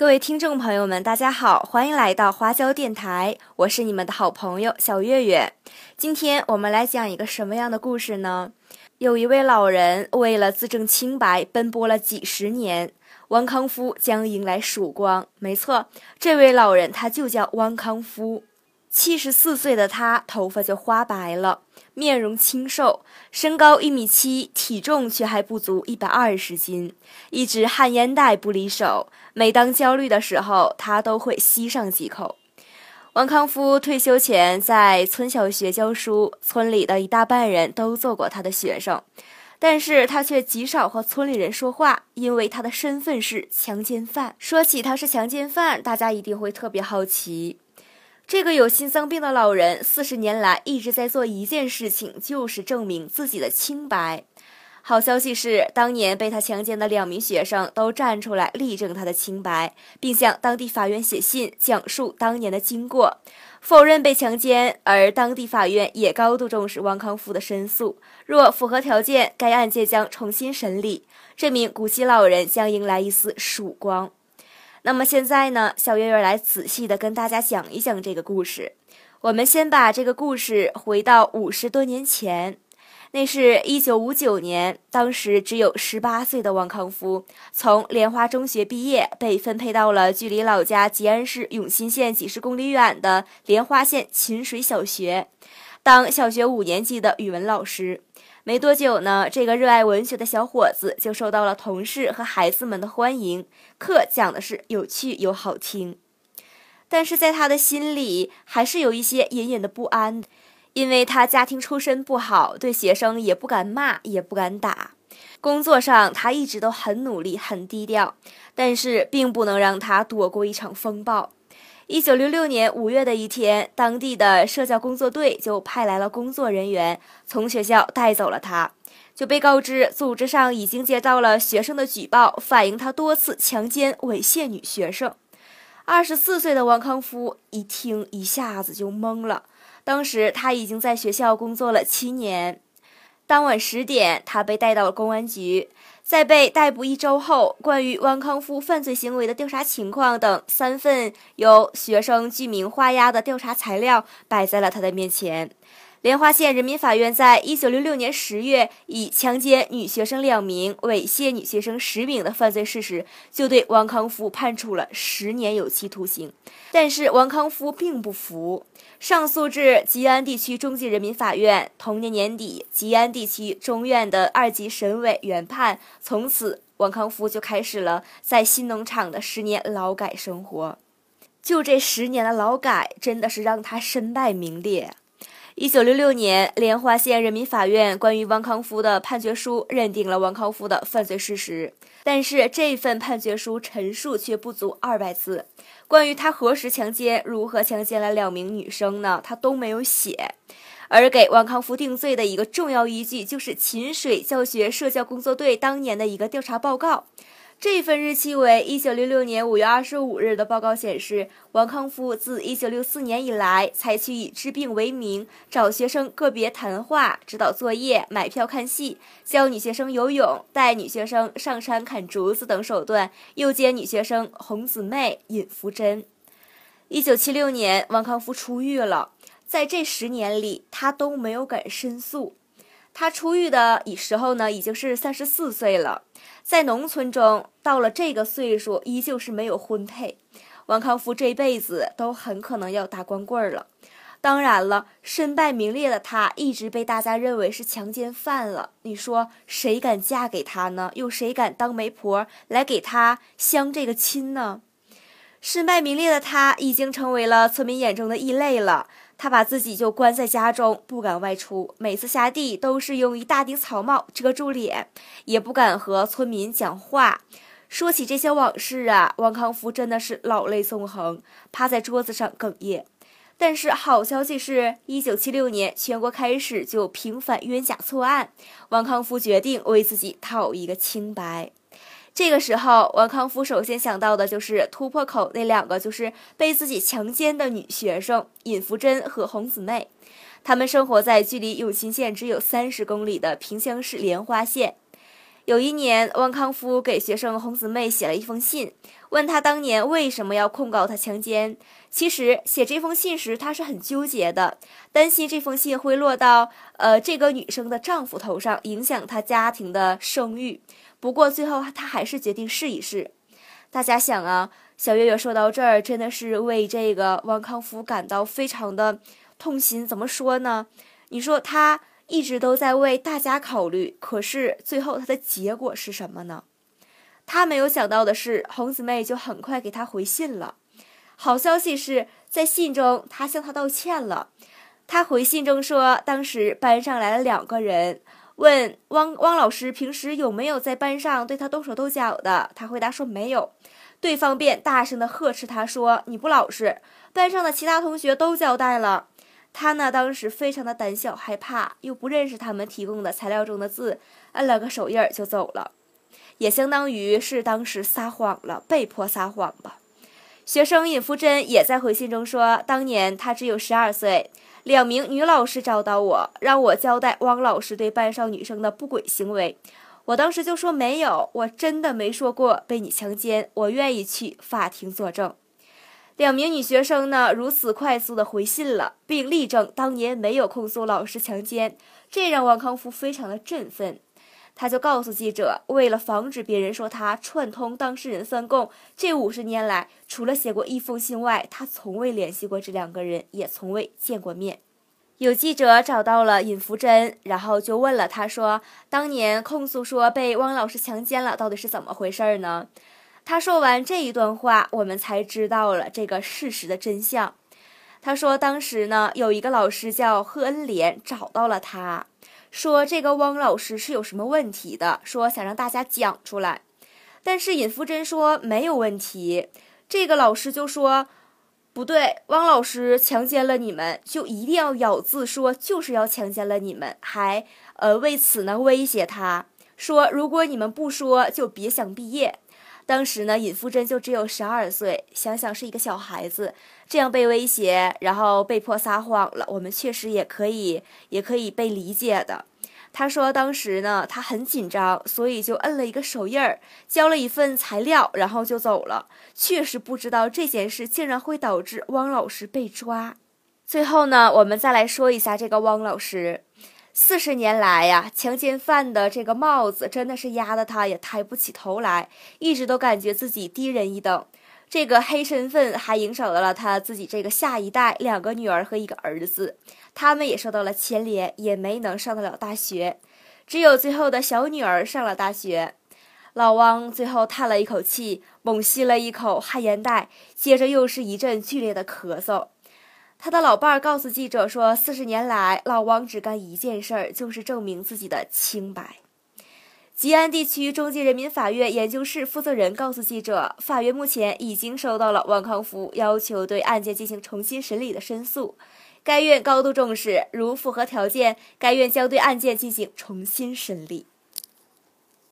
各位听众朋友们，大家好，欢迎来到花椒电台，我是你们的好朋友小月月。今天我们来讲一个什么样的故事呢？有一位老人为了自证清白，奔波了几十年，汪康夫将迎来曙光。没错，这位老人他就叫汪康夫。七十四岁的他，头发就花白了，面容清瘦，身高一米七，体重却还不足一百二十斤，一直旱烟袋不离手。每当焦虑的时候，他都会吸上几口。王康夫退休前在村小学教书，村里的一大半人都做过他的学生，但是他却极少和村里人说话，因为他的身份是强奸犯。说起他是强奸犯，大家一定会特别好奇。这个有心脏病的老人，四十年来一直在做一件事情，就是证明自己的清白。好消息是，当年被他强奸的两名学生都站出来力证他的清白，并向当地法院写信讲述当年的经过，否认被强奸。而当地法院也高度重视汪康夫的申诉，若符合条件，该案件将重新审理，这名古稀老人将迎来一丝曙光。那么现在呢，小月月来仔细的跟大家讲一讲这个故事。我们先把这个故事回到五十多年前，那是一九五九年，当时只有十八岁的王康夫从莲花中学毕业，被分配到了距离老家吉安市永新县几十公里远的莲花县秦水小学，当小学五年级的语文老师。没多久呢，这个热爱文学的小伙子就受到了同事和孩子们的欢迎。课讲的是有趣又好听，但是在他的心里还是有一些隐隐的不安，因为他家庭出身不好，对学生也不敢骂，也不敢打。工作上他一直都很努力，很低调，但是并不能让他躲过一场风暴。一九六六年五月的一天，当地的社教工作队就派来了工作人员，从学校带走了他，就被告知组织上已经接到了学生的举报，反映他多次强奸猥亵女学生。二十四岁的王康夫一听，一下子就懵了。当时他已经在学校工作了七年。当晚十点，他被带到了公安局。在被逮捕一周后，关于汪康夫犯罪行为的调查情况等三份由学生居名画押的调查材料摆在了他的面前。莲花县人民法院在一九六六年十月，以强奸女学生两名、猥亵女学生十名的犯罪事实，就对王康夫判处了十年有期徒刑。但是王康夫并不服，上诉至吉安地区中级人民法院。同年年底，吉安地区中院的二级审委原判，从此王康夫就开始了在新农场的十年劳改生活。就这十年的劳改，真的是让他身败名裂。一九六六年，莲花县人民法院关于王康夫的判决书认定了王康夫的犯罪事实，但是这份判决书陈述却不足二百字。关于他何时强奸、如何强奸了两名女生呢？他都没有写。而给王康夫定罪的一个重要依据，就是秦水教学社教工作队当年的一个调查报告。这份日期为一九六六年五月二十五日的报告显示，王康夫自一九六四年以来，采取以治病为名，找学生个别谈话、指导作业、买票看戏、教女学生游泳、带女学生上山砍竹子等手段，诱奸女学生红姊妹、尹福珍。一九七六年，王康夫出狱了，在这十年里，他都没有敢申诉。他出狱的时候呢，已经是三十四岁了。在农村中，到了这个岁数，依旧是没有婚配。王康夫这辈子都很可能要打光棍了。当然了，身败名裂的他，一直被大家认为是强奸犯了。你说谁敢嫁给他呢？又谁敢当媒婆来给他相这个亲呢？身败名裂的他，已经成为了村民眼中的异类了。他把自己就关在家中，不敢外出。每次下地都是用一大顶草帽遮住脸，也不敢和村民讲话。说起这些往事啊，王康夫真的是老泪纵横，趴在桌子上哽咽。但是好消息是，一九七六年全国开始就平反冤假错案，王康夫决定为自己讨一个清白。这个时候，王康夫首先想到的就是突破口那两个就是被自己强奸的女学生尹福珍和洪姊妹，他们生活在距离永新县只有三十公里的萍乡市莲花县。有一年，汪康夫给学生洪姊妹写了一封信，问他当年为什么要控告他强奸。其实写这封信时，他是很纠结的，担心这封信会落到呃这个女生的丈夫头上，影响他家庭的声誉。不过最后他还是决定试一试。大家想啊，小月月说到这儿，真的是为这个汪康夫感到非常的痛心。怎么说呢？你说他。一直都在为大家考虑，可是最后他的结果是什么呢？他没有想到的是，红姊妹就很快给他回信了。好消息是在信中，他向他道歉了。他回信中说，当时班上来了两个人，问汪汪老师平时有没有在班上对他动手动脚的。他回答说没有，对方便大声的呵斥他说：“你不老实，班上的其他同学都交代了。”他呢，当时非常的胆小害怕，又不认识他们提供的材料中的字，摁了个手印就走了，也相当于是当时撒谎了，被迫撒谎吧。学生尹福珍也在回信中说，当年他只有十二岁，两名女老师找到我，让我交代汪老师对班上女生的不轨行为，我当时就说没有，我真的没说过被你强奸，我愿意去法庭作证。两名女学生呢，如此快速的回信了，并力证当年没有控诉老师强奸，这让王康夫非常的振奋。他就告诉记者，为了防止别人说他串通当事人翻供，这五十年来除了写过一封信外，他从未联系过这两个人，也从未见过面。有记者找到了尹福珍，然后就问了他说：“当年控诉说被汪老师强奸了，到底是怎么回事儿呢？”他说完这一段话，我们才知道了这个事实的真相。他说，当时呢，有一个老师叫贺恩莲，找到了他，说这个汪老师是有什么问题的，说想让大家讲出来。但是尹福珍说没有问题。这个老师就说不对，汪老师强奸了你们，就一定要咬字说就是要强奸了你们，还呃为此呢威胁他说，如果你们不说，就别想毕业。当时呢，尹福珍就只有十二岁，想想是一个小孩子，这样被威胁，然后被迫撒谎了，我们确实也可以，也可以被理解的。他说，当时呢，他很紧张，所以就摁了一个手印儿，交了一份材料，然后就走了。确实不知道这件事竟然会导致汪老师被抓。最后呢，我们再来说一下这个汪老师。四十年来呀，强奸犯的这个帽子真的是压得他也抬不起头来，一直都感觉自己低人一等。这个黑身份还影响到了他自己这个下一代两个女儿和一个儿子，他们也受到了牵连，也没能上得了大学。只有最后的小女儿上了大学。老汪最后叹了一口气，猛吸了一口旱烟袋，接着又是一阵剧烈的咳嗽。他的老伴儿告诉记者说：“四十年来，老汪只干一件事儿，就是证明自己的清白。”吉安地区中级人民法院研究室负责人告诉记者：“法院目前已经收到了王康福要求对案件进行重新审理的申诉，该院高度重视，如符合条件，该院将对案件进行重新审理。”